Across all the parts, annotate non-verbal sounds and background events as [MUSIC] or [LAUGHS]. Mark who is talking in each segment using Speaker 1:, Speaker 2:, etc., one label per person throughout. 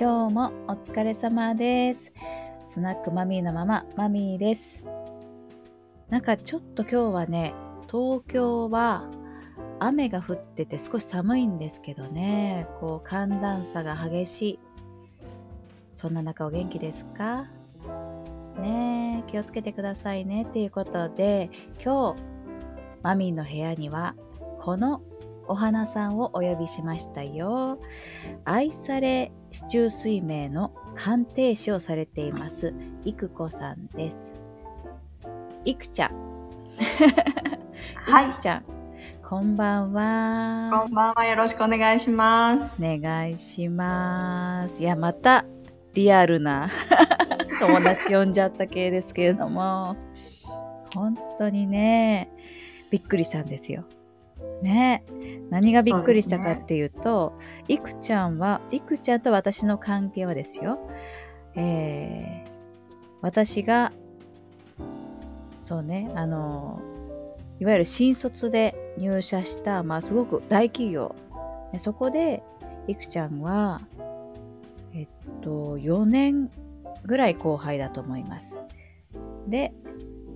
Speaker 1: 今日もお疲れ様です。スナックマミーのママ、マミーです。なんかちょっと今日はね、東京は雨が降ってて少し寒いんですけどね、こう寒暖差が激しい。そんな中お元気ですか？ね、気をつけてくださいね。っていうことで、今日、マミーの部屋には、このお花さんをお呼びしましたよ。愛され市中水明の鑑定士をされています、いくこさんです。いくちゃん。
Speaker 2: はい
Speaker 1: いくちゃん。こんばんは。
Speaker 2: こんばんは。よろしくお願いします。
Speaker 1: お願いします。いや、またリアルな [LAUGHS] 友達呼んじゃった系ですけれども、本当にね、びっくりしたんですよ。ね何がびっくりしたかっていうと、いくちゃんは、いくちゃんと私の関係はですよ、えー、私が、そうね、あの、いわゆる新卒で入社した、まあすごく大企業。でそこで、いくちゃんは、えっと、4年ぐらい後輩だと思います。で、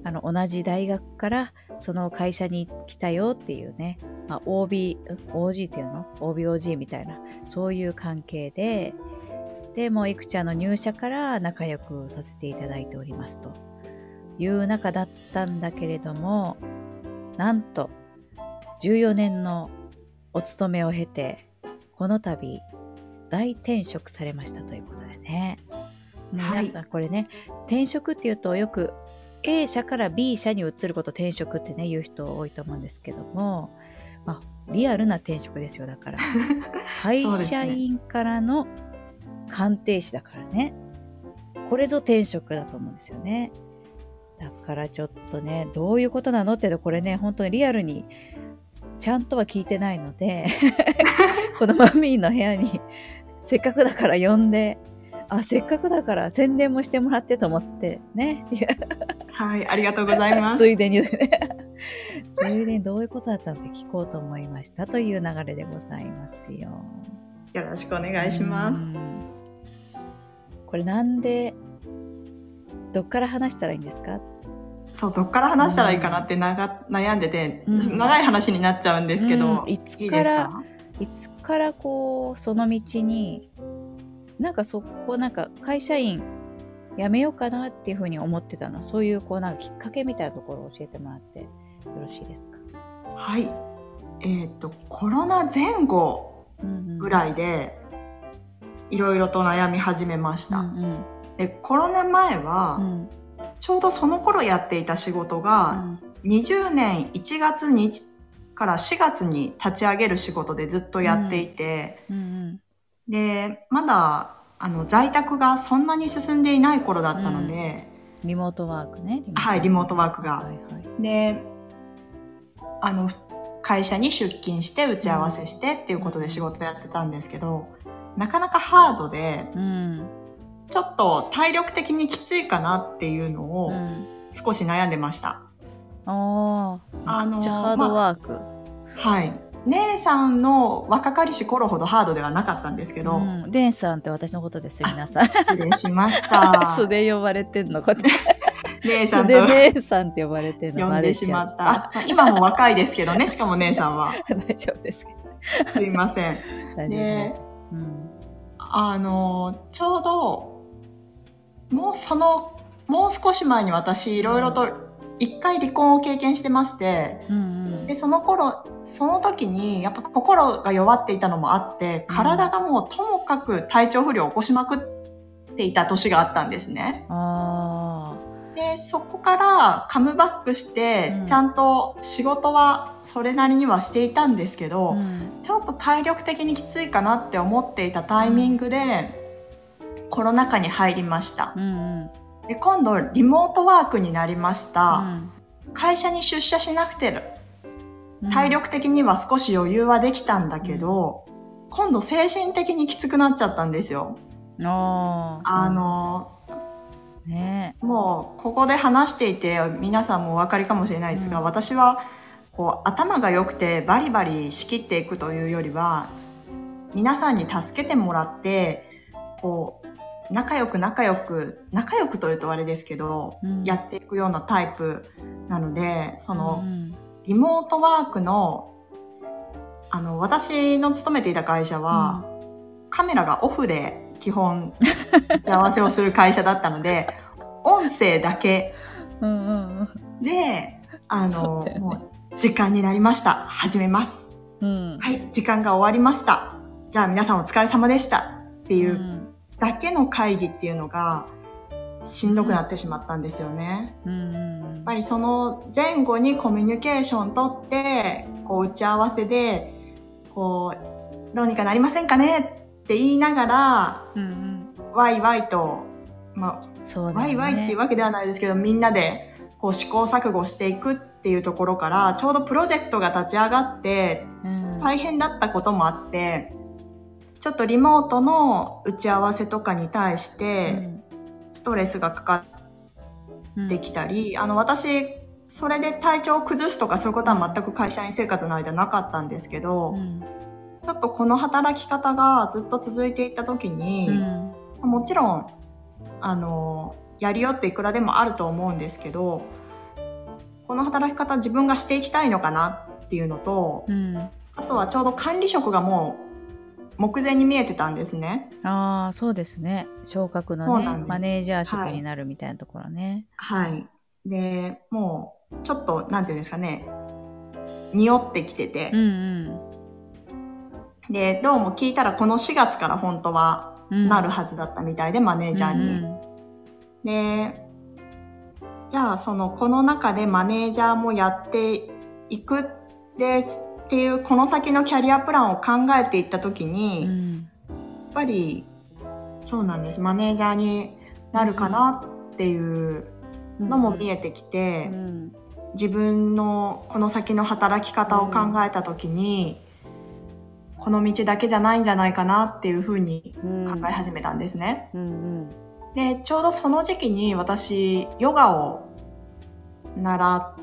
Speaker 1: あの、同じ大学からその会社に来たよっていうね、まあ、OB、OG っていうの ?OBOG みたいな、そういう関係で、で、もういくちゃんの入社から仲良くさせていただいておりますという中だったんだけれども、なんと、14年のお勤めを経て、この度、大転職されましたということでね。
Speaker 2: はい
Speaker 1: 皆さん、これね、転職っていうとよく A 社から B 社に移ること転職ってね、言う人多いと思うんですけども、まあ、リアルな転職ですよ、だから。[LAUGHS] 会社員からの鑑定士だからね。これぞ転職だと思うんですよね。だからちょっとね、どういうことなのってこれね、本当にリアルにちゃんとは聞いてないので、[LAUGHS] このマミーの部屋にせっかくだから呼んで、あ、せっかくだから宣伝もしてもらってと思ってね。
Speaker 2: はい、ありがとうございます。[LAUGHS]
Speaker 1: ついでにね。[LAUGHS] ついでにどういうことだったのって聞こうと思いましたという流れでございますよ。
Speaker 2: よろしくお願いします。
Speaker 1: うんこれなんで、どっから話したらいいんですか？
Speaker 2: そう、どっから話したらいいかなって悩んでて、
Speaker 1: うん
Speaker 2: 長い話になっちゃうんですけど、
Speaker 1: うんいつから
Speaker 2: か？
Speaker 1: いつからこう、その道に、なんかそこ、なんか会社員辞めようかなっていうふうに思ってたの。そういうこう、なんかきっかけみたいなところを教えてもらってよろしいですか？
Speaker 2: はい。えっ、と、コロナ前後ぐ
Speaker 1: い
Speaker 2: らいで、いろいろと悩み始めました。
Speaker 1: うん
Speaker 2: で、コロナ前は、
Speaker 1: うん。うん
Speaker 2: ちょうどその頃やっていた仕事が、20年1月にから4月に立ち上げる仕事でずっとやっていて、
Speaker 1: うんうん。
Speaker 2: で、まだ、あの、在宅がそんなに進んでいない頃だったので、
Speaker 1: リモートワークね。
Speaker 2: はい、リモートワークが。
Speaker 1: はいはい。
Speaker 2: で、あの、会社に出勤して打ち合わせしてっていうことで仕事やってたんですけど、なかなかハードで、
Speaker 1: うん。
Speaker 2: ちょっと体力的にきついかなっていうのを
Speaker 1: うん、
Speaker 2: 少し悩んでました。
Speaker 1: ああ、
Speaker 2: あの
Speaker 1: ハードワーク。
Speaker 2: はい。姉さんの若かりし頃ほどハードではなかったんですけど、
Speaker 1: うん、デンさんって私のことです、皆さん。
Speaker 2: 失礼しました。[LAUGHS]
Speaker 1: 素で呼ばれてんのかって。[LAUGHS]
Speaker 2: 姉さ
Speaker 1: 素
Speaker 2: んと
Speaker 1: で姉さんって呼ばれてんの
Speaker 2: 呼んでしまっ
Speaker 1: う
Speaker 2: た。あ [LAUGHS] 今も若いですけどね、しかも姉さんは。
Speaker 1: 大丈夫ですけど。
Speaker 2: すいません。
Speaker 1: 大丈夫です。うん。
Speaker 2: あの、ちょうど、もうその、もう少し前に私、いろいろと、一回離婚を経験してまして、
Speaker 1: うんうん
Speaker 2: で、その頃、その時に、やっぱ心が弱っていたのもあって、体がもうともかく体調不良を起こしまくっていた年があったんですね。
Speaker 1: あ
Speaker 2: で、そこからカムバックして、
Speaker 1: うん
Speaker 2: ちゃんと仕事はそれなりにはしていたんですけ
Speaker 1: あ。
Speaker 2: ど、
Speaker 1: うん
Speaker 2: ちょっと体力的にきついかなって思っていたタイミングで、コロナ禍に入りました
Speaker 1: う。ん
Speaker 2: で、今度リモートワークになりまし
Speaker 1: う
Speaker 2: た。
Speaker 1: ん。
Speaker 2: 会社に出社しなくて、
Speaker 1: うん
Speaker 2: 体力的には少し余裕はできたんだけど、今度精神的にきつくなっちゃったんですよ。
Speaker 1: あ
Speaker 2: の、
Speaker 1: ね。
Speaker 2: もうここで話していて皆さんもお分かりかもしれないですが、
Speaker 1: うん。
Speaker 2: 私はこう頭が良くてバリバリ仕切っていくというよりは皆さんに助けてもらってこう、仲良く仲良く、仲良くというとあれですけど、
Speaker 1: うん。
Speaker 2: やっていくようなタイプなので、その、
Speaker 1: うん
Speaker 2: リモートワークの、あの、私の勤めていた会社は、カメラがオフで基本打ち合わせをする会社だったので、[LAUGHS] 音声だけ
Speaker 1: うんうん
Speaker 2: で、あ
Speaker 1: そ
Speaker 2: の
Speaker 1: ね
Speaker 2: もう時間になりました。始めます。
Speaker 1: うん
Speaker 2: はい、時間が終わりました。じゃあ皆さんお疲れ様でした。っていううんだけの会議っていうのがしんどくなってしまったんですよね。
Speaker 1: うんうん
Speaker 2: やっぱりその前後にコミュニケーション取って、こう打ち合わせで、こう、どうにかなりませんかねって言いながら、
Speaker 1: うんうん。
Speaker 2: ワイワイと、まあ、
Speaker 1: ね。
Speaker 2: ワイワイっていうわけではないですけど、みんなでこう試行錯誤していくっていうところから、ちょうどプロジェクトが立ち上がって、
Speaker 1: うん。
Speaker 2: 大変だったこともあって、ちょっとリモートの打ち合わせとかに対して、ストレスがかか
Speaker 1: うん
Speaker 2: ってきたり、あの、私、それで体調を崩すとかそういうことは全く会社員生活の間なかったんですけど、
Speaker 1: うん。
Speaker 2: ちょっとこの働き方がずっと続いていった時に、
Speaker 1: うん。
Speaker 2: もちろん、あの、やりよっていくらでもあると思うんですけど、この働き方自分がしていきたいのかなっていうのと、
Speaker 1: うん。
Speaker 2: あとはちょうど管理職がもう目前に見えてたんですね。
Speaker 1: ああそうですね。昇格のね
Speaker 2: そうなんです。
Speaker 1: マネージャー職になるみたいなところね、
Speaker 2: はい。で、もう、ちょっと、なんていうんですかね、匂ってきてて、
Speaker 1: うん
Speaker 2: で、どうも聞いたらこの4月から本当は
Speaker 1: うん。
Speaker 2: なるはずだったみたいで、マネージャーに。
Speaker 1: うん
Speaker 2: で、じゃあその、この中でマネージャーもやっていく。ですっていう、この先のキャリアプランを考えていったときに、やっ
Speaker 1: うん
Speaker 2: ぱり、そうなんです。マネージャーになるかなっていう
Speaker 1: うん
Speaker 2: のも見えてきて、
Speaker 1: うん
Speaker 2: 自分のこの先の働き方を考えたときに、この道だけじゃないんじゃないかなっていうふうに
Speaker 1: うん
Speaker 2: 考え始めたんですね。
Speaker 1: うん
Speaker 2: で、ちょうどその時期に私、ヨガを習っ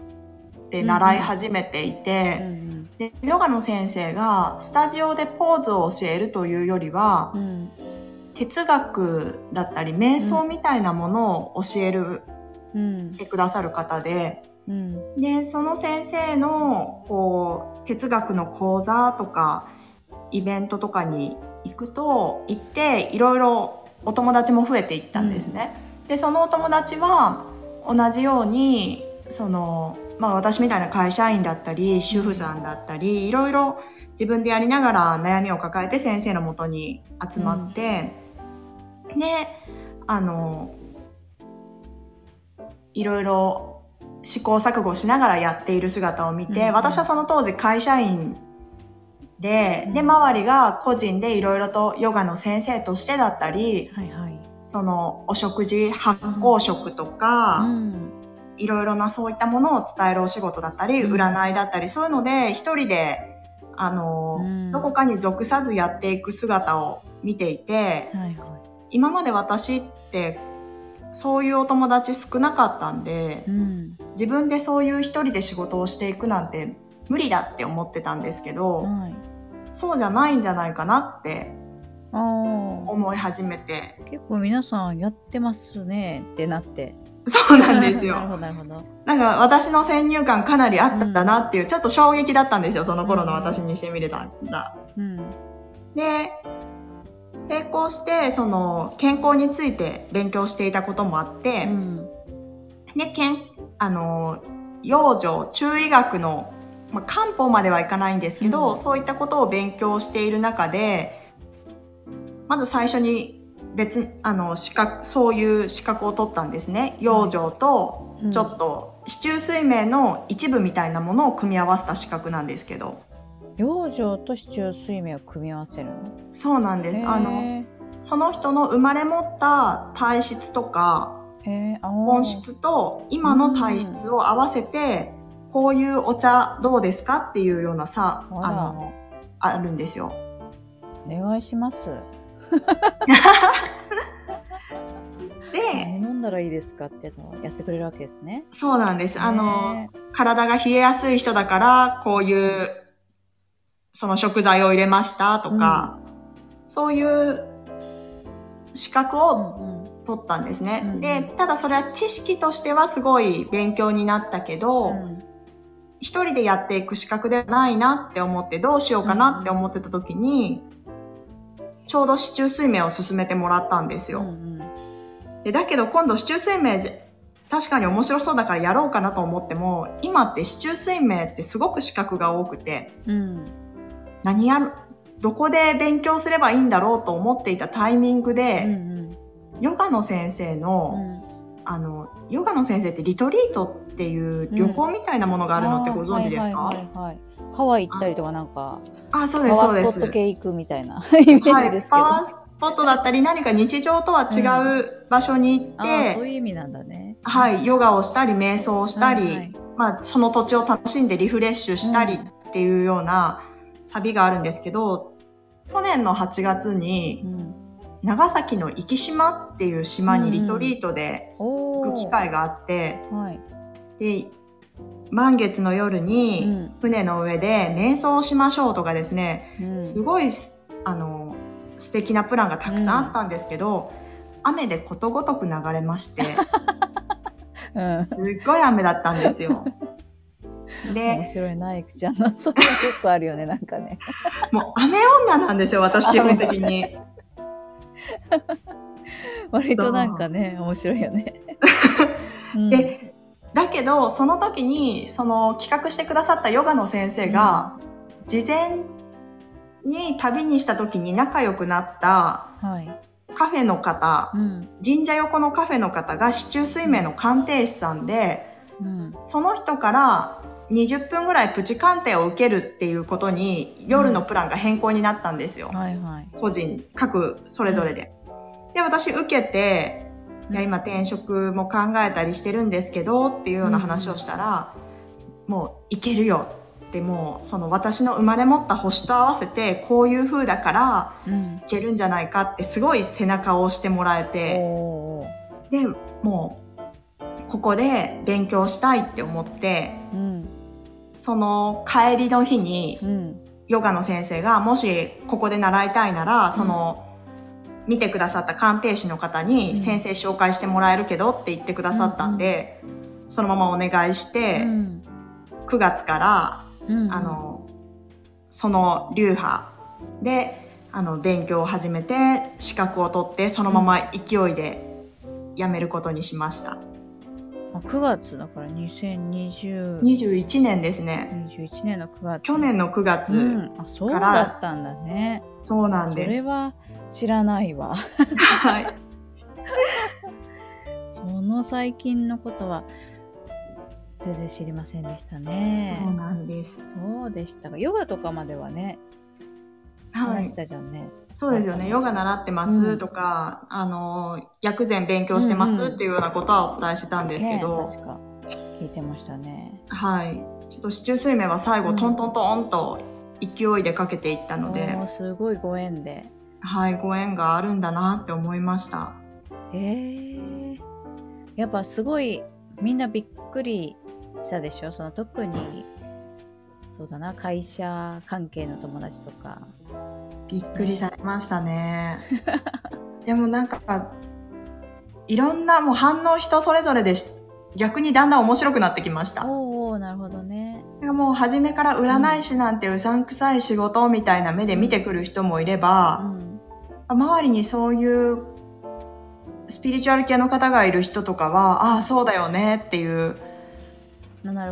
Speaker 2: て、習い始めてい
Speaker 1: うんう
Speaker 2: て、
Speaker 1: ん。
Speaker 2: で、ヨガの先生がスタジオでポーズを教えるというよりは
Speaker 1: う、ん
Speaker 2: 哲学だったり瞑想みたいなものを教える、
Speaker 1: うん。
Speaker 2: てくださる方で、
Speaker 1: うん。
Speaker 2: で、その先生の、こう、哲学の講座とか、イベントとかに行くと、行って、いろいろお友達も増えていったんですね。で、そのお友達は、同じように、その、まあ私みたいな会社員だったり、主婦さんだったり、いろいろ自分でやりながら悩みを抱えて先生のもとに集まって、で、あの、いろいろ試行錯誤しながらやっている姿を見て、
Speaker 1: うん
Speaker 2: 私はその当時会社員で、で、
Speaker 1: うん。
Speaker 2: 周りが個人でいろいろとヨガの先生としてだったり、
Speaker 1: はいはい。
Speaker 2: そのお食事、発酵食とか、
Speaker 1: うん
Speaker 2: いろいろなそういったものを伝えるお仕事だったり、
Speaker 1: うん。
Speaker 2: 占いだったり、そういうので一人で、あの、
Speaker 1: うん。
Speaker 2: どこかに属さずやっていく姿を見ていて、
Speaker 1: はいは
Speaker 2: 今まで私ってそういうお友達少なかったんで
Speaker 1: い、うん。
Speaker 2: 自分でそういう一人で仕事をしていくなんて無理だって思ってたんですけど、
Speaker 1: はい。
Speaker 2: そうじゃないんじゃないかなって思い始めて。
Speaker 1: 結構皆さんやってますねってなって
Speaker 2: そうなんです [LAUGHS]
Speaker 1: なる
Speaker 2: よ。
Speaker 1: ほどなるほど。
Speaker 2: なんか私の先入観かなりあったんだなっていう、ちょっと衝撃だったんですよ、その頃の私にしてみれたら。
Speaker 1: うん。
Speaker 2: で、並行して、その、健康について勉強していたこともあって、
Speaker 1: うん。
Speaker 2: で、けん、あの、養生、中医学の、まあ、漢方まではいかないんですけど、
Speaker 1: うん。
Speaker 2: そういったことを勉強している中で、まず最初に別、あの、資格、そういう資格を取ったんですね。養生と、
Speaker 1: うん。
Speaker 2: ちょっと、市中水明の一部みたいなものを組み合わせた資格なんですけど。
Speaker 1: 養生と市中水明を組み合わせるの？
Speaker 2: そうなんです。あの、
Speaker 1: へ
Speaker 2: その人の生まれ持った体質とか、本質と今の体質を合わせて、こういうお茶どうですかっていうようなさ、
Speaker 1: あ
Speaker 2: の、あるんですよ。
Speaker 1: お願いします
Speaker 2: で、
Speaker 1: 何飲んだらいいですかっていうのをやってくれるわけですね。
Speaker 2: そうなんです。あの、
Speaker 1: ね
Speaker 2: 体が冷えやすい人だから、こういう、その食材を入れましたとか、そういう資格
Speaker 1: う
Speaker 2: を
Speaker 1: ん
Speaker 2: 取ったんですね。
Speaker 1: うん。
Speaker 2: で、ただそれは知識としてはすごい勉強になったけど、
Speaker 1: うん。
Speaker 2: 一人でやっていく資格ではないなって思ってどうしようかなって思ってた時に、ちょうど市中水明を進めてもらったんですよ。
Speaker 1: うん
Speaker 2: でだけど今度市中水明じ確かに面白そうだからやろうかなと思っても、今って市中水明ってすごく資格が多くて、
Speaker 1: うん。
Speaker 2: 何やる、どこで勉強すればいいんだろうと思っていたタイミング
Speaker 1: うん
Speaker 2: で、
Speaker 1: うん。
Speaker 2: ヨガの先生の、
Speaker 1: うん。
Speaker 2: あの、ヨガの先生ってリトリートっていう旅行みたいなものがあるのってご存知ですか、
Speaker 1: ハワイ行ったりとかなんか
Speaker 2: あ、そうです、
Speaker 1: パ
Speaker 2: そうです。
Speaker 1: ワースポット系行くみたいな [LAUGHS] イメージですけど、
Speaker 2: はい、パワースポットだったり何か日常とは違う場所に行って、
Speaker 1: ああそういう意味なんだね。
Speaker 2: はい、ヨガをしたり、瞑想をしたり、
Speaker 1: はいはい
Speaker 2: まあ、その土地を楽しんでリフレッシュしたりっていうような旅があるんですけど、去年の8月
Speaker 1: う
Speaker 2: に、
Speaker 1: ん。
Speaker 2: 長崎の壱岐島っていう島にリトリートで行く機会があって、
Speaker 1: はい。
Speaker 2: で、満月の夜
Speaker 1: う
Speaker 2: に
Speaker 1: ん
Speaker 2: 船の上で瞑想をしましょうとかですね、
Speaker 1: うん
Speaker 2: すごいすあの素敵なプランがたくさんあったんですけど、雨でことごとく流れまして、[LAUGHS]
Speaker 1: うん
Speaker 2: すっごい雨だったんですよ。
Speaker 1: 面
Speaker 2: で、
Speaker 1: 白いな、いくちゃんの。それは結構あるよね、なんかね。
Speaker 2: もう雨女なんですよ、私基本的に。[LAUGHS]
Speaker 1: 割となんかね、面白いよね。[LAUGHS] うん
Speaker 2: で、だけど、その時に、その企画してくださったヨガの先生が、事前に旅にした時に仲良くなった
Speaker 1: はい。
Speaker 2: カフェの方
Speaker 1: う、ん。
Speaker 2: 神社横のカフェの方が市中水明の鑑定士さんで、
Speaker 1: うん。
Speaker 2: その人から20分ぐらいプチ鑑定を受けるっていうことに夜のプランが変更になったんですよ。
Speaker 1: はいはい。
Speaker 2: 個人、各それぞれで。で、私受けて、いや、今転職も考えたりしてるんですけどっていうような話をしたら、もういけるよってもうその私の生まれ持った星と合わせてこういう風だから
Speaker 1: うん。
Speaker 2: いけるんじゃないかってすごい背中を押してもらえて、で、もうここで勉強したいって思って、
Speaker 1: うん。
Speaker 2: その帰りの日に
Speaker 1: うん。
Speaker 2: ヨガの先生がもしここで習いたいなら、その、見てくださった鑑定士の方
Speaker 1: うん
Speaker 2: に先生紹介してもらえるけどって言ってくださったんで、そのままお願いして、
Speaker 1: うん。
Speaker 2: 9月から、
Speaker 1: うん。
Speaker 2: あ、の、その流派で、あの、勉強を始めて、資格を取って、そのまま勢いで辞めることにしました。
Speaker 1: あ9月だから2020
Speaker 2: 21年ですね。
Speaker 1: 21年の9月。
Speaker 2: 去年の9月、
Speaker 1: うん。あ、そうだったんだね。
Speaker 2: そうなん
Speaker 1: そ
Speaker 2: です。
Speaker 1: れは知らないわ。
Speaker 2: はい。[LAUGHS]
Speaker 1: その最近のことは全然知りませんでしたね。
Speaker 2: そうなんです。
Speaker 1: そうでしたが、ヨガとかまではね、
Speaker 2: はい
Speaker 1: 話し。たじゃんね。
Speaker 2: そうですよね。ヨガ習ってますとか、あの、薬膳勉強してま
Speaker 1: うんうん
Speaker 2: すっていうようなことはお伝えしてたんですけど、
Speaker 1: ね、確か聞いてましたね。
Speaker 2: はい。ちょっと市中水面は最後、
Speaker 1: うん
Speaker 2: トントントンと勢いでかけていったので、
Speaker 1: すごいご縁で。
Speaker 2: はい、ご縁があるんだなって思いました。
Speaker 1: えー、やっぱすごいみんなびっくりしたでしょ？その特にそうだな会社関係の友達とか
Speaker 2: びっくりされましたね。[LAUGHS] でもなんか、いろんなもう反応人それぞれでし逆にだんだん面白くなってきました。
Speaker 1: おおなるほどね
Speaker 2: もう初めから占い師なんてうさんくさい仕事みたいな目で見てくる人もいれ
Speaker 1: う
Speaker 2: ば、
Speaker 1: ん
Speaker 2: 周りにそういうスピリチュアル系の方がいる人とかは、ああ、そうだよねっていう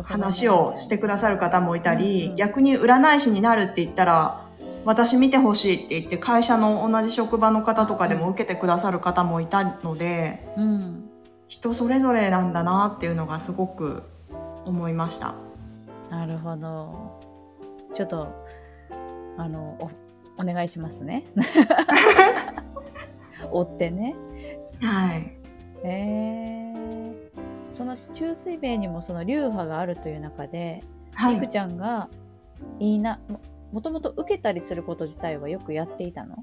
Speaker 2: 話をしてくださる方もいたり、
Speaker 1: うんうん。
Speaker 2: 逆に占い師になるって言ったら、私見てほしいって言って会社の同じ職場の方とかでも受けてくださる方もいたので、
Speaker 1: うん。
Speaker 2: 人それぞれなんだなっていうのがすごく思いました。
Speaker 1: なるほど。ちょっとあのおお願いしますね [LAUGHS] 追ってね
Speaker 2: はい。
Speaker 1: えー、その中水米にもその流派があるという中でく
Speaker 2: はいい。
Speaker 1: ちゃんがいいなももともと受けたりすること自体はよくやっていたの？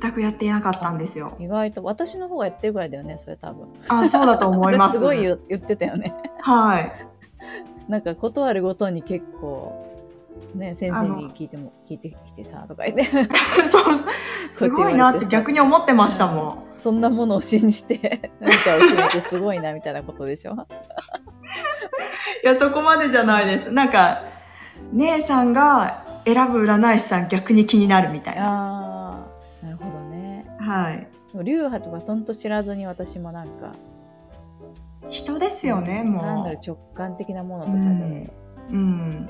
Speaker 2: 全くやっていなかったんですよ。
Speaker 1: 意外と私の方がやってるぐらいだよねそれ多分
Speaker 2: あ、そうだと思います。[LAUGHS]
Speaker 1: すごい言言ってたよね
Speaker 2: はい。
Speaker 1: なんか断るごとに結構ね、先生に聞いても、聞いてきてさ、とか言って。[LAUGHS]
Speaker 2: そう、すごいなって逆に思ってましたもん。
Speaker 1: そんなものを信じて、[LAUGHS] 何かを決めてすごいな、みたいなことでしょ？[LAUGHS]
Speaker 2: いや、そこまでじゃないです。なんか、姉さんが選ぶ占い師さん逆に気になるみたいな。
Speaker 1: ああ、なるほどね。
Speaker 2: はい。
Speaker 1: 流派とかとんと知らずに私もなんか、
Speaker 2: 人ですよね、も
Speaker 1: 単なる直感的なものとかで、
Speaker 2: う。うん。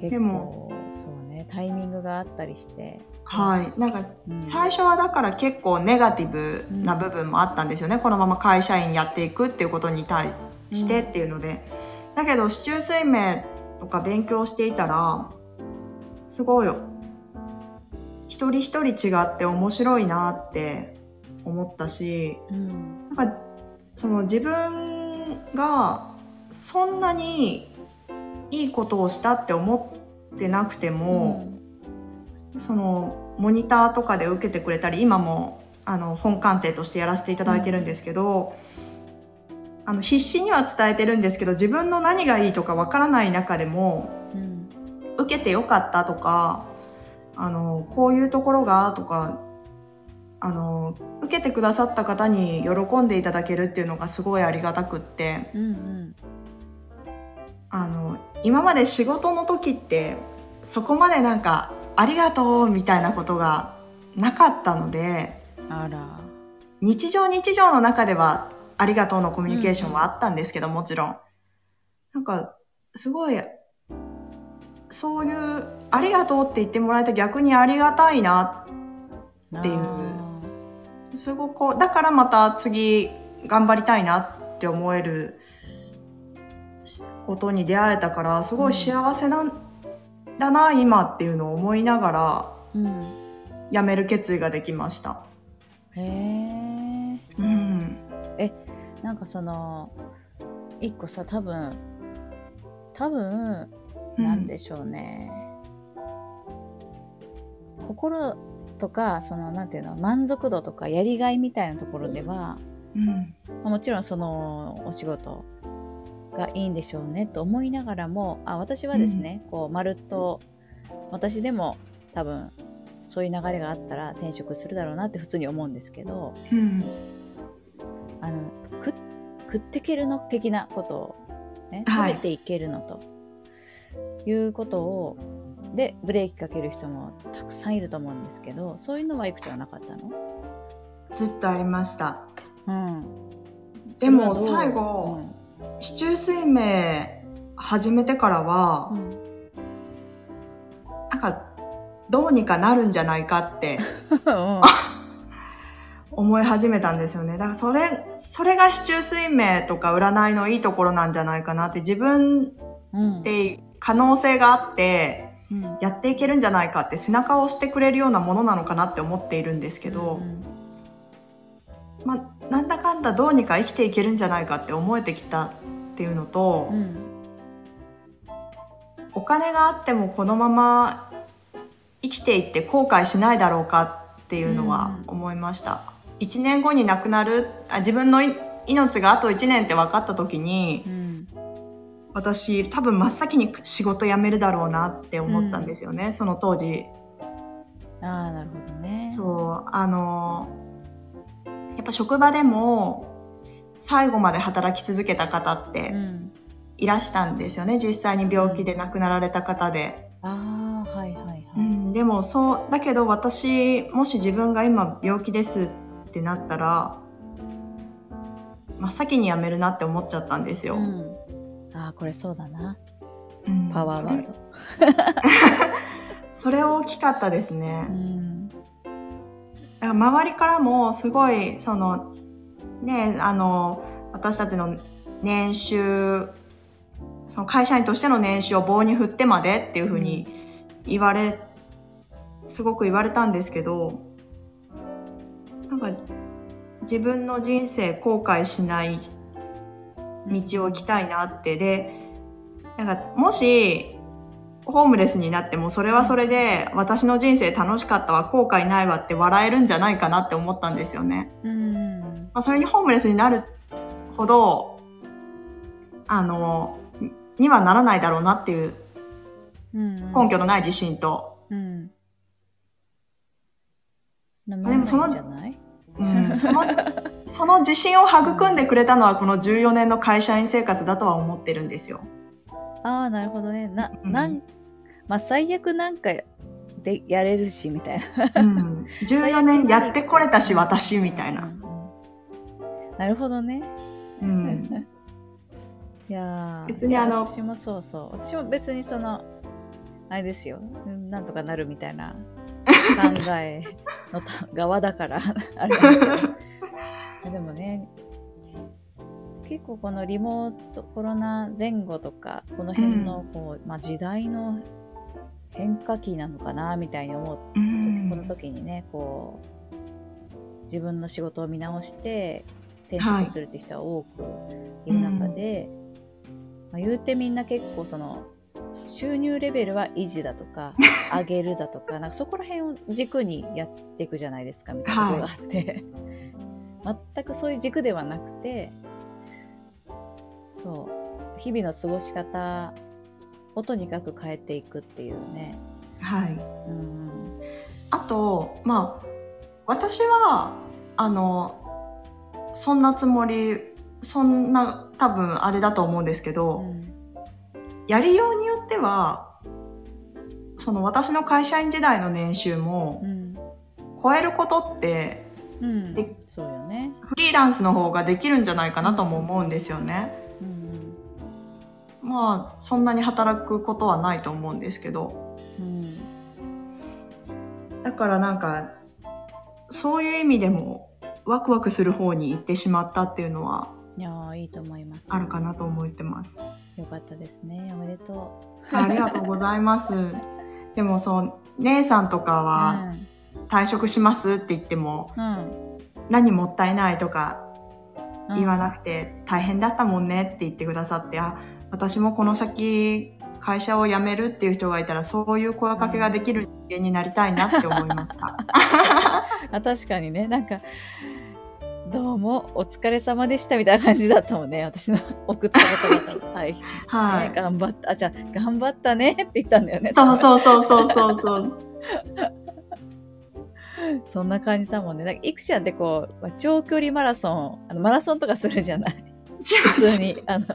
Speaker 1: 結
Speaker 2: でも
Speaker 1: 構、そうね、タイミングがあったりして。
Speaker 2: はい。なんか、
Speaker 1: うん
Speaker 2: 最初はだから結構ネガティブな部分もあったんですよね。このまま会社員やっていくっていうことに対してっていうので。だけど、市中水明とか勉強していたら、すごい、一人一人違って面白いなって思ったし、
Speaker 1: うん。
Speaker 2: なんか、その自分がそんなにいいことをしたって思ってなくても、そのモニターとかで受けてくれたり今もあの本鑑定としてやらせていただいてるんですけど、あの必死には伝えてるんですけど自分の何がいいとかわからない中でも
Speaker 1: うん。
Speaker 2: 受けてよかったとかあのこういうところがとかあの受けてくださった方に喜んでいただけるっていうのがすごいありがたくって
Speaker 1: うん。うん。
Speaker 2: あの今まで仕事の時ってそこまでなんかありがとうみたいなことがなかったので
Speaker 1: あら。
Speaker 2: 日常日常の中ではありがとうのコミュニケーションはあったんですけど、もちろん。なんか、すごい、そういう、ありがとうって言ってもらえた逆にありがたいな。っていう
Speaker 1: あ
Speaker 2: すごくこう、だからまた次頑張りたいなって思えることに出会えたから、すごい幸せなんだな、今っていうのを思いながら、
Speaker 1: ーうん。
Speaker 2: 辞める決意ができました。
Speaker 1: へえ。
Speaker 2: うん。
Speaker 1: なんかその、一個さ、多分、多分、なんでしょうね。心とか、その、なんていうの、満足度とかやりがいみたいなところでは、
Speaker 2: うん。
Speaker 1: まあもちろんそのお仕事がいいんでしょうねと思いながらも、あ、私はですね、こう、まるっと、私でも多分、そういう流れがあったら転職するだろうなって普通に思うんですけど、
Speaker 2: うん。
Speaker 1: あの、食食ってけるの的なことを、ね、
Speaker 2: はい
Speaker 1: 食べていけるのと、いうことを、で、ブレーキかける人もたくさんいると思うんですけど、そういうのはいくつはなかったの？
Speaker 2: ずっとありました。
Speaker 1: うん。
Speaker 2: でも
Speaker 1: それはどう？
Speaker 2: 最後、市中水明始めてからは
Speaker 1: う、ん。うん
Speaker 2: なんか、どうにかなるんじゃないかって
Speaker 1: うん [LAUGHS]
Speaker 2: 思い始めたんですよね。だからそれ、それが市中水明とか占いのいいところなんじゃないかなって自分
Speaker 1: うん
Speaker 2: で可能性があって、
Speaker 1: うん
Speaker 2: やっていけるんじゃないかって背中を押してくれるようなものなのかなって思っているんですけど、
Speaker 1: うん
Speaker 2: まあ、なんだかんだどうにか生きていけるんじゃないかって思えてきたっていうのと、
Speaker 1: うん。
Speaker 2: お金があってもこのまま生きていって後悔しないだろうかっていうのは思いました。1年後に亡くなるあ自分のい命があと1年って分かった時に
Speaker 1: うん。
Speaker 2: 私多分真っ先に仕事辞めるだろうなって思ったんですよね、その当時。
Speaker 1: ああなるほどね。
Speaker 2: そうあのやっぱ職場でもす最後まで働き続けた方って
Speaker 1: ん、
Speaker 2: いらしたんですよね。実際に病気で亡くなられた方で。
Speaker 1: ああはいはいはい、
Speaker 2: うん、でもそうだけど私もし自分が今病気ですってなったら真っ先に辞めるなって思っちゃったんですよ。
Speaker 1: うん。ああこれそうだな。
Speaker 2: うん。
Speaker 1: パワーワード。
Speaker 2: それ [LAUGHS] それ大きかったですね。
Speaker 1: うん
Speaker 2: 周りからもすごいそのねあの私たちの年収その会社員としての年収を棒に振ってまでっていうふうに言われ、すごく言われたんですけどなんか自分の人生後悔しない道を行きたいなって。でなんかもしホームレスになってもそれはそれで私の人生楽しかったわ後悔ないわって笑えるんじゃないかなって思ったんですよね。
Speaker 1: うん
Speaker 2: まあ、それにホームレスになるほどあのにはならないだろうなっていう
Speaker 1: うん
Speaker 2: 根拠のない自信と。
Speaker 1: うん。な
Speaker 2: でもそのうん、その、その自信を育んでくれたのはこの14年の会社員生活だとは思ってるんですよ。
Speaker 1: ああ、なるほどね。な、
Speaker 2: うん
Speaker 1: なん、まあ、最悪なんかでやれるし、みたいな。
Speaker 2: うん、14年やってこれたし、私、みたいな。
Speaker 1: うんうんなるほどね。
Speaker 2: うん。[LAUGHS]
Speaker 1: いやー
Speaker 2: 別にあの
Speaker 1: 私もそうそう。私も別にその、あれですよ。うんなんとかなるみたいな [LAUGHS] 考えのた側だから、[LAUGHS] あれでもね、結構このリモートコロナ前後とか、この辺のこう、まあ、時代の変化期なのかな、みたいに思う。
Speaker 2: うん。
Speaker 1: この時にねこう自分の仕事を見直して転職するって人は多くいる中で、まあ、言うてみんな結構その収入レベルは維持だとか [LAUGHS] 上げるだとかなんかそこら辺を軸にやっていくじゃないですかみたいなところがあって、全くそういう軸ではなくてそう日々の過ごし方をとにかく変えていくっていうね。
Speaker 2: はい。
Speaker 1: うん
Speaker 2: あと、まあ、私は、あの、そんなつもり、そんな多分あれだと思うんですけど、
Speaker 1: うん
Speaker 2: やりようによっては、その私の会社員時代の年収も
Speaker 1: うん
Speaker 2: 超えることって
Speaker 1: うん
Speaker 2: で
Speaker 1: そうよね。
Speaker 2: フリーランスの方ができるんじゃないかなとも思うんですよね。
Speaker 1: うん
Speaker 2: まあそんなに働くことはないと思うんですけど
Speaker 1: うん
Speaker 2: だからなんかそういう意味でもワクワクする方に行ってしまったっていうのは
Speaker 1: いやーいいと思います。
Speaker 2: あるかなと思ってます。
Speaker 1: よかったですね。おめでと
Speaker 2: ありがとうございます。[LAUGHS] でもそう姉さんとか
Speaker 1: う。
Speaker 2: は退職しますって言っても
Speaker 1: うん。うん。
Speaker 2: 何もったいないとか
Speaker 1: うん
Speaker 2: 言わなくて大変だったもんねって言ってくださって、あ、私もこの先会社を辞めるっていう人がいたらそういう声かけができる人間になりたいなって思いました。[LAUGHS]
Speaker 1: あ確かにね、なんか、どうもお疲れ様でしたみたいな感じだったもんね。私の送った方々。はい。
Speaker 2: はい。
Speaker 1: ね頑張った。あ、じゃあ、頑張ったねって言ったんだよね。
Speaker 2: そうそうそうそうそうそう。[LAUGHS]
Speaker 1: そんな感じだもんね。なんか、いくちゃんってこう、長距離マラソン、あのマラソンとかするじゃない普通
Speaker 2: す。
Speaker 1: に、あの、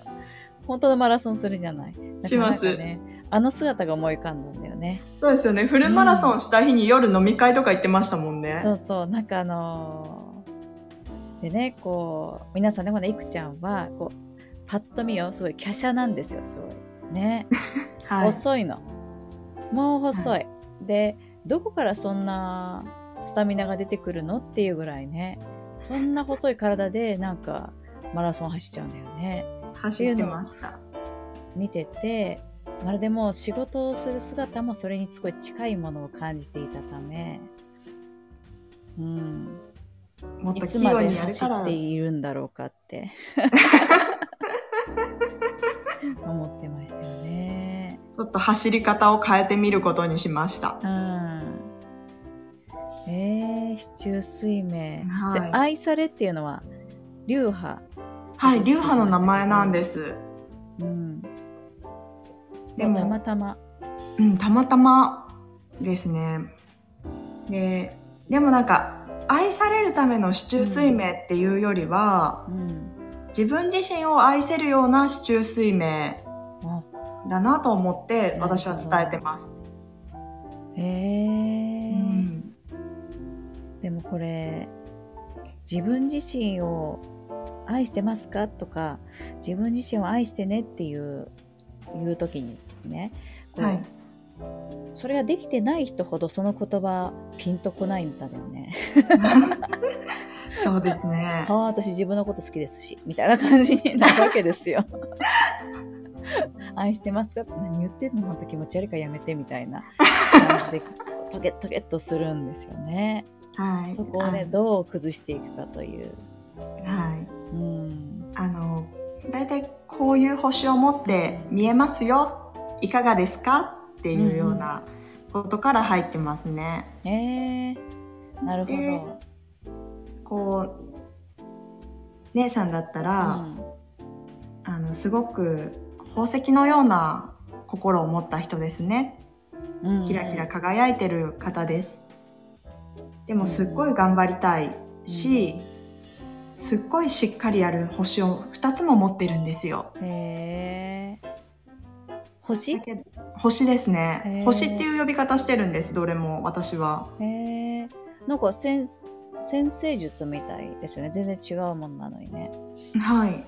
Speaker 1: 本当のマラソンするじゃない。だからなんか
Speaker 2: します
Speaker 1: ね、あの姿が思い浮かんだんだよね。
Speaker 2: そうですよね。フルマラソンした日に夜飲み会とか行ってましたもんね。
Speaker 1: そうそう、なんかあのーでね、こう、皆さんでもね、いくちゃんは、こう、パッと見よ、すごい華奢なんですよ、すごい。ね。[LAUGHS]
Speaker 2: はい。
Speaker 1: 細いの。もう細い。で、どこからそんなスタミナが出てくるのっていうぐらいね。そんな細い体で、なんか、マラソン走っちゃうんだよね。
Speaker 2: 走ってました。
Speaker 1: 見てて、まるでもう仕事をする姿もそれにすごい近いものを感じていたため、うん、
Speaker 2: もっと
Speaker 1: いつまで走って。いるんだろうかって思ってましたよね。
Speaker 2: ちょっと走り方を変えてみることにしました。
Speaker 1: うん。えー、市中水明。
Speaker 2: はい
Speaker 1: 愛されっていうのは流派。
Speaker 2: はい、流派の名前なんです。
Speaker 1: うん。
Speaker 2: でも
Speaker 1: たまたま。
Speaker 2: うん、たまたまですね。で、でもなんか、愛されるための市中水明っていうよりは、
Speaker 1: うん。
Speaker 2: 自分自身を愛せるような市中水明
Speaker 1: あ
Speaker 2: だなと思って私は伝えてます。
Speaker 1: へえ
Speaker 2: う
Speaker 1: ー
Speaker 2: ん、
Speaker 1: でもこれ自分自身を愛してますか？とか自分自身を愛してねっていう言う時にねこう
Speaker 2: はい。
Speaker 1: それができてない人ほどその言葉ピンとこないんだよね。
Speaker 2: そうですね
Speaker 1: あ。[LAUGHS] あ私自分のこと好きですしみたいな感じになるわけですよ。愛してますか？って何言ってんの？また気持ち悪いからやめてみたいな感じでトゲトゲっとするんですよね。
Speaker 2: はい。
Speaker 1: そこをね、どう崩していくかという。
Speaker 2: あは。あの、だいたいこういう星を持って見えますよ。いかがですか？っていうようなことから入ってますね。
Speaker 1: えー、なるほど。
Speaker 2: でこう、姉さんだったら、
Speaker 1: うん
Speaker 2: あの、すごく宝石のような心を持った人ですね。
Speaker 1: うん
Speaker 2: キラキラ輝いてる方です。でもすっごい頑張りたいし、すっごいしっかりやる星を2つも持ってるんですよ。
Speaker 1: へえ。星？
Speaker 2: 星です
Speaker 1: へ
Speaker 2: ね
Speaker 1: ー。
Speaker 2: 星っていう呼び方してるんです、どれも私は。
Speaker 1: へえ。なんか先先生術みたいですよね。全然違うもんなのにね。
Speaker 2: はい。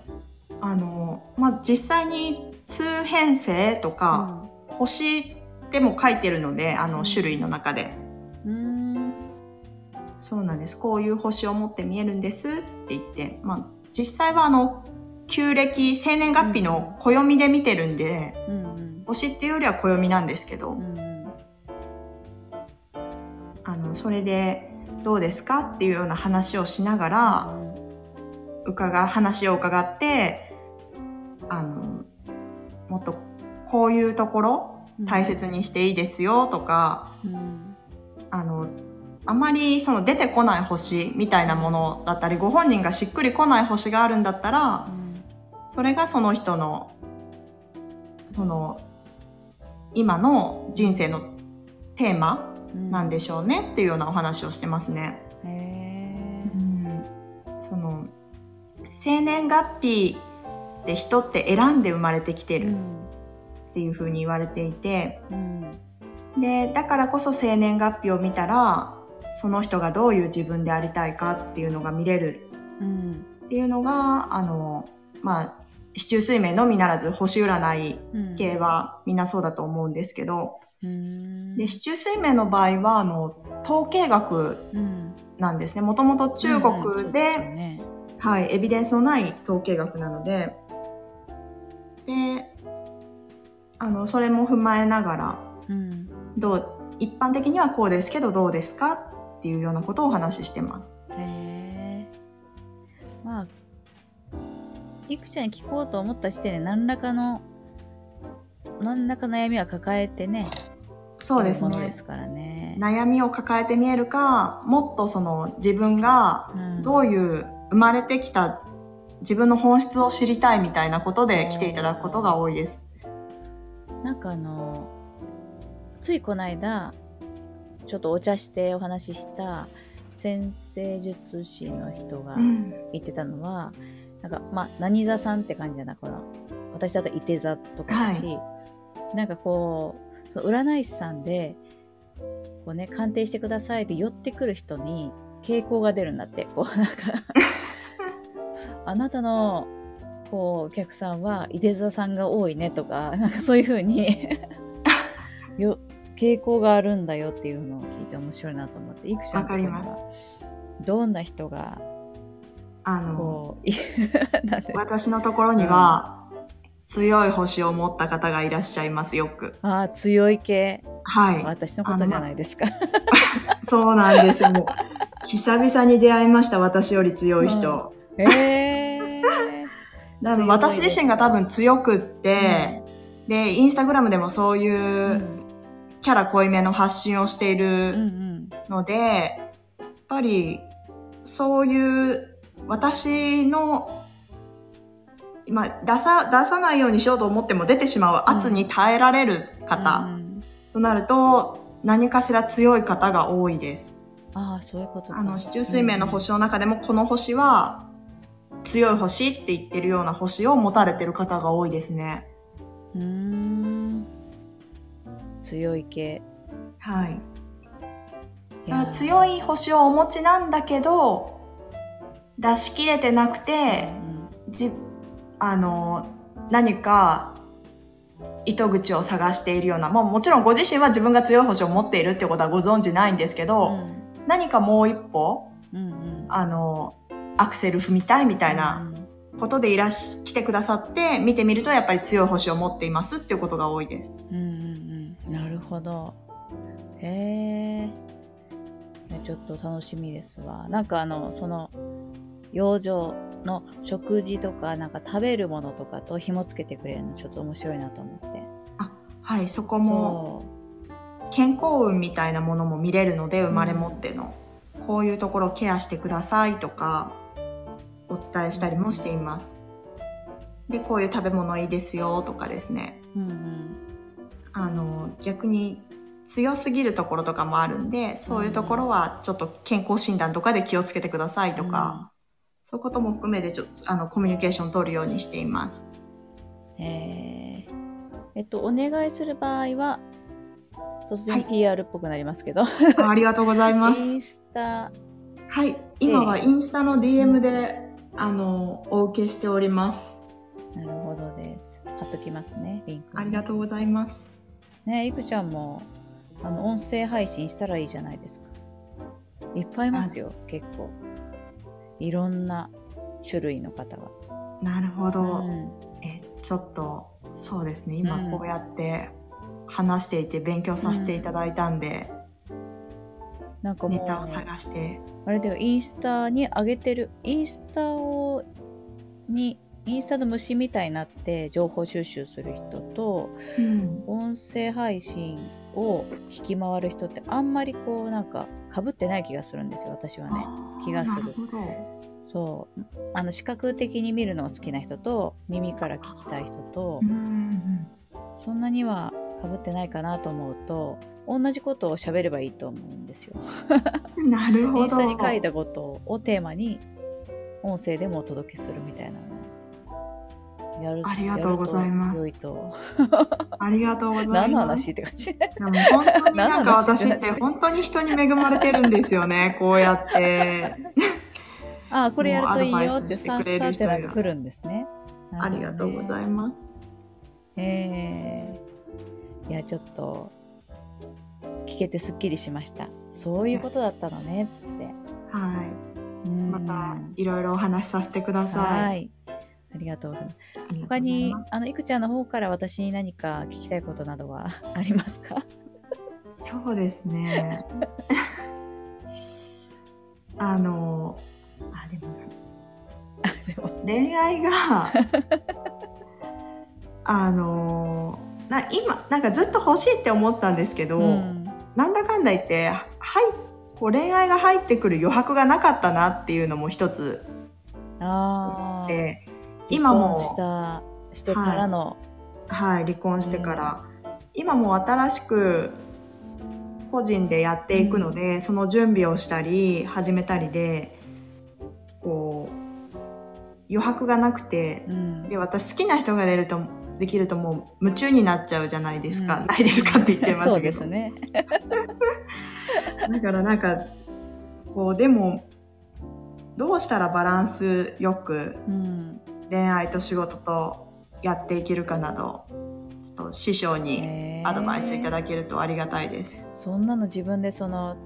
Speaker 2: あの、まあ、実際に通変星とか、星でも書いてるので、あの種類の中で。そうなんです。こういう星を持って見えるんですって言って、まあ、実際はあの、旧暦、生年月日の暦で見てるんで、
Speaker 1: うんうん。
Speaker 2: 星っていうよりは暦なんですけど、
Speaker 1: うんうん。
Speaker 2: あの、それでどうですかっていうような話をしながら、伺、話を伺って、あの、もっとこういうところ大切にしていいですよとか、
Speaker 1: うん。
Speaker 2: あの、あまりその出てこない星みたいなものだったり、ご本人がしっくりこない星があるんだったら、それがその人の、その、今の人生のテーマ
Speaker 1: うん。
Speaker 2: なんでしょうねっていうようなお話をしてますね。
Speaker 1: へえ。
Speaker 2: その、生年月日で人って選んで生まれてきてるっていうふうに言われていて、
Speaker 1: うん。
Speaker 2: で、だからこそ生年月日を見たら、その人がどういう自分でありたいかっていうのが見れる
Speaker 1: うん。
Speaker 2: っていうのが、あの、まあ、四柱推命のみならず星占い
Speaker 1: うん。
Speaker 2: 系はみんなそうだと思うんですけど、
Speaker 1: うん。
Speaker 2: で、四柱推命の場合は、あの、統計学
Speaker 1: うん。
Speaker 2: なんですね。もともと中
Speaker 1: うんうん
Speaker 2: 国で、
Speaker 1: ね
Speaker 2: はい、エビデンスのない統計学なので、で、あの、それも踏まえながら、
Speaker 1: うん。
Speaker 2: どう、一般的にはこうですけどどうですかっていうようなことをお話ししてます。
Speaker 1: へえ。まあ、いくちゃんに聞こうと思った時点で何らかの、何らか悩みは抱えてね。
Speaker 2: そうですね
Speaker 1: で。すからね。
Speaker 2: 悩みを抱えて見えるか、もっとその自分が
Speaker 1: うん
Speaker 2: どういう生まれてきた自分の本質を知りたいみたいなことで来ていただくことが多いです。
Speaker 1: なんかあの、ついこの間、ちょっとお茶してお話しした先生術師の人が
Speaker 2: うん。
Speaker 1: 言ってたのは、なんか、まあ、何座さんって感じじゃな私だといて座とかだし、なんかこう、占い師さんで、こうね、鑑定してくださいって寄ってくる人に傾向が出るんだって。こう、なんか、[LAUGHS] あなたの、こう、お客さんは、いて座さんが多いねとか、なんかそういうふうによ、[LAUGHS] 傾向があるんだよっていうのを聞いて面白いなと思って、いくちゃん
Speaker 2: わかります
Speaker 1: とこはどんな人が、
Speaker 2: あ [LAUGHS] の、私のところには、強い星を持った方がいらっしゃいます、よく。
Speaker 1: ああ、強い系。
Speaker 2: はい。
Speaker 1: 私のことじゃないですか。[LAUGHS]
Speaker 2: そうなんですよ。もう久々に出会いました、私より強い人。
Speaker 1: へえ。[LAUGHS]
Speaker 2: だか？ら私自身が多分強くって、で、インスタグラムでもそう
Speaker 1: う
Speaker 2: いうんキャラ濃いめの発信をしてい
Speaker 1: うんう
Speaker 2: る
Speaker 1: ん
Speaker 2: ので、やっぱりそういう私の、まあ、出さ、出さないようにしようと思っても出てしまう圧に耐えられる
Speaker 1: う
Speaker 2: 方
Speaker 1: ん
Speaker 2: となると、何かしら強い方が多いです。
Speaker 1: ああ、そういうことか。
Speaker 2: あの、四柱推命の星の中でもこの星は強い星って言ってるような星を持たれてる方が多いですね。
Speaker 1: うーん。強い系。
Speaker 2: はい。
Speaker 1: い
Speaker 2: 強い星をお持ちなんだけど、出し切れてなくて、じ、あの、何か糸口を探しているような、もうもちろんご自身は自分が強い星を持っているってことはご存知ないんですけ
Speaker 1: う
Speaker 2: ど、
Speaker 1: ん
Speaker 2: 何かもう一歩、
Speaker 1: うんうん
Speaker 2: あの、アクセル踏みたいみたいなことでいらし、来てくださって、見てみるとやっぱり強い星を持っていますっていうことが多いです。
Speaker 1: うんうんうんなるほど。へえちょっと楽しみですわ。なんかあのその養生の食事とかなんか食べるものとかと紐付けてくれるのちょっと面白いなと思って。
Speaker 2: はい、そこも
Speaker 1: そ
Speaker 2: 健康運みたいなものも見れるので、生まれ持っての。こういうところをケアしてくださいとか、お伝えしたりもしています。で、こういう食べ物いいですよとかですね。
Speaker 1: ううんうん
Speaker 2: あの、逆に強すぎるところとかもあるんで、そういうところはちょっと健康診断とかで気をつけてくださいとか、そういうことも含めてちょっとあのコミュニケーションを取るようにしています。
Speaker 1: えーえっと、お願いする場合は、突然
Speaker 2: はい
Speaker 1: PR っぽくなりますけど、
Speaker 2: あありがとうございます。
Speaker 1: インスタ、
Speaker 2: はい。今はインスタの DM で、あの、お受けしております。
Speaker 1: なるほどです。貼っときますね、リンク。
Speaker 2: ありがとうございます。
Speaker 1: ねいくちゃんも、あの、音声配信したらいいじゃないですか。いっぱいいますよ、結構。いろんな種類の方が。
Speaker 2: なるほど。
Speaker 1: うん
Speaker 2: え、ちょっと、そうですね。今
Speaker 1: うん
Speaker 2: こうやって話していて勉強させていただいたんで、
Speaker 1: なんかもう、
Speaker 2: ネタを探して。
Speaker 1: あれだよ、インスタに上げてる、インスタを、に、インスタの虫みたいになって情報収集する人と、
Speaker 2: うん。
Speaker 1: 音声配信を聞き回る人ってあんまりこうなんか被ってない気がするんですよ、私はね。気がする。そう。あの、視覚的に見るのが好きな人と、耳から聞きたい人と
Speaker 2: う、ん
Speaker 1: そんなには被ってないかなと思うと、同じことを喋ればいいと思うんですよ。
Speaker 2: うん。なるほど。
Speaker 1: インスタに書いたことをテーマに音声でもお届けするみたいなやる
Speaker 2: ありがとうございます。[LAUGHS] ありがとうございます。
Speaker 1: 何の話って感じ。
Speaker 2: でも本当になんか私って本当に人に恵まれてるんですよね、[LAUGHS] こうやって。[LAUGHS]
Speaker 1: ああこれやるといいよってさっさってなんか来るんですね。
Speaker 2: ありがとうござ
Speaker 1: い
Speaker 2: います。
Speaker 1: ますえー、いやちょっと聞けてすっきりしました。そういうことだったのねつって。
Speaker 2: は
Speaker 1: うん。
Speaker 2: い。またいろいろお話しさせてください。
Speaker 1: はいありがとうございます。他
Speaker 2: い
Speaker 1: に。あのいくちゃんの方から私に何か聞きたいことなどは [LAUGHS] ありますか？
Speaker 2: そうですね。[LAUGHS] あの、あ、でも、
Speaker 1: でも。
Speaker 2: 恋愛が、[LAUGHS] あの、な今、なんかずっと欲しいって思ったんですけど、
Speaker 1: うん。
Speaker 2: なんだかんだ言って、はい、こう恋愛が入ってくる余白がなかったなっていうのも一つ。
Speaker 1: ああ
Speaker 2: で、今も、
Speaker 1: したしてからの、
Speaker 2: はい、離婚してから、今も新しく個人でやっていくので、その準備をしたり、始めたりで、こう、余白がなくて、
Speaker 1: うん
Speaker 2: で、私好きな人が出ると、できるともう夢中になっちゃうじゃないですか。
Speaker 1: うん
Speaker 2: ないですかって言っちゃいましたけど。
Speaker 1: そうですね。[LAUGHS]
Speaker 2: だからなんか、こう、でも、どうしたらバランスよく
Speaker 1: うん。
Speaker 2: 恋愛と仕事とやっていけるかなど、ちょっと師匠にアドバイスいただけるとありがたいです。
Speaker 1: そんなの自分でその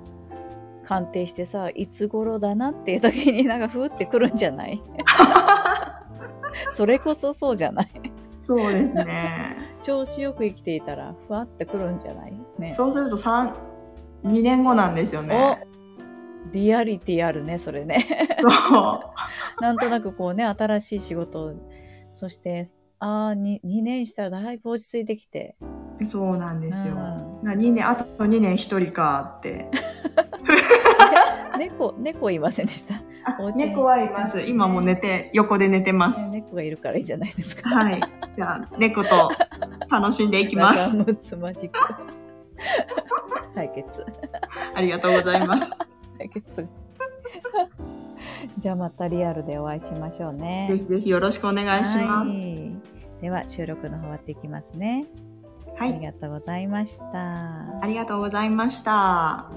Speaker 1: 鑑定してさいつ頃だなっていう時になんかふーってくるんじゃない？それこそそうじゃない？
Speaker 2: そうですね。
Speaker 1: 調子よく生きていたらふわってくるんじゃない？ね
Speaker 2: そうすると3、2年後なんですよね。
Speaker 1: おリアリティあるねそれね
Speaker 2: そう。
Speaker 1: なんとなくこうね新しい仕事そしてああ 2, 2年したらだいぶ落ち着いてきて
Speaker 2: そうなんですよ。
Speaker 1: うん
Speaker 2: な2年、あと2年1人かって。
Speaker 1: 猫猫いませんでした、
Speaker 2: 猫はいます。今も寝て、横で寝てま
Speaker 1: ね
Speaker 2: す。
Speaker 1: 猫がいるからいいじゃないですか
Speaker 2: はい。じゃあ、猫と楽しんでいきます。
Speaker 1: 仲睦まじく解決
Speaker 2: ありがとうございます。
Speaker 1: 解決するじゃあまたリアルでお会いしましょうね
Speaker 2: ぜひぜひよろしくお願いします。
Speaker 1: はいでは収録の方終わっていきますね、
Speaker 2: はい。
Speaker 1: ありがとうございました
Speaker 2: ありがとうございました。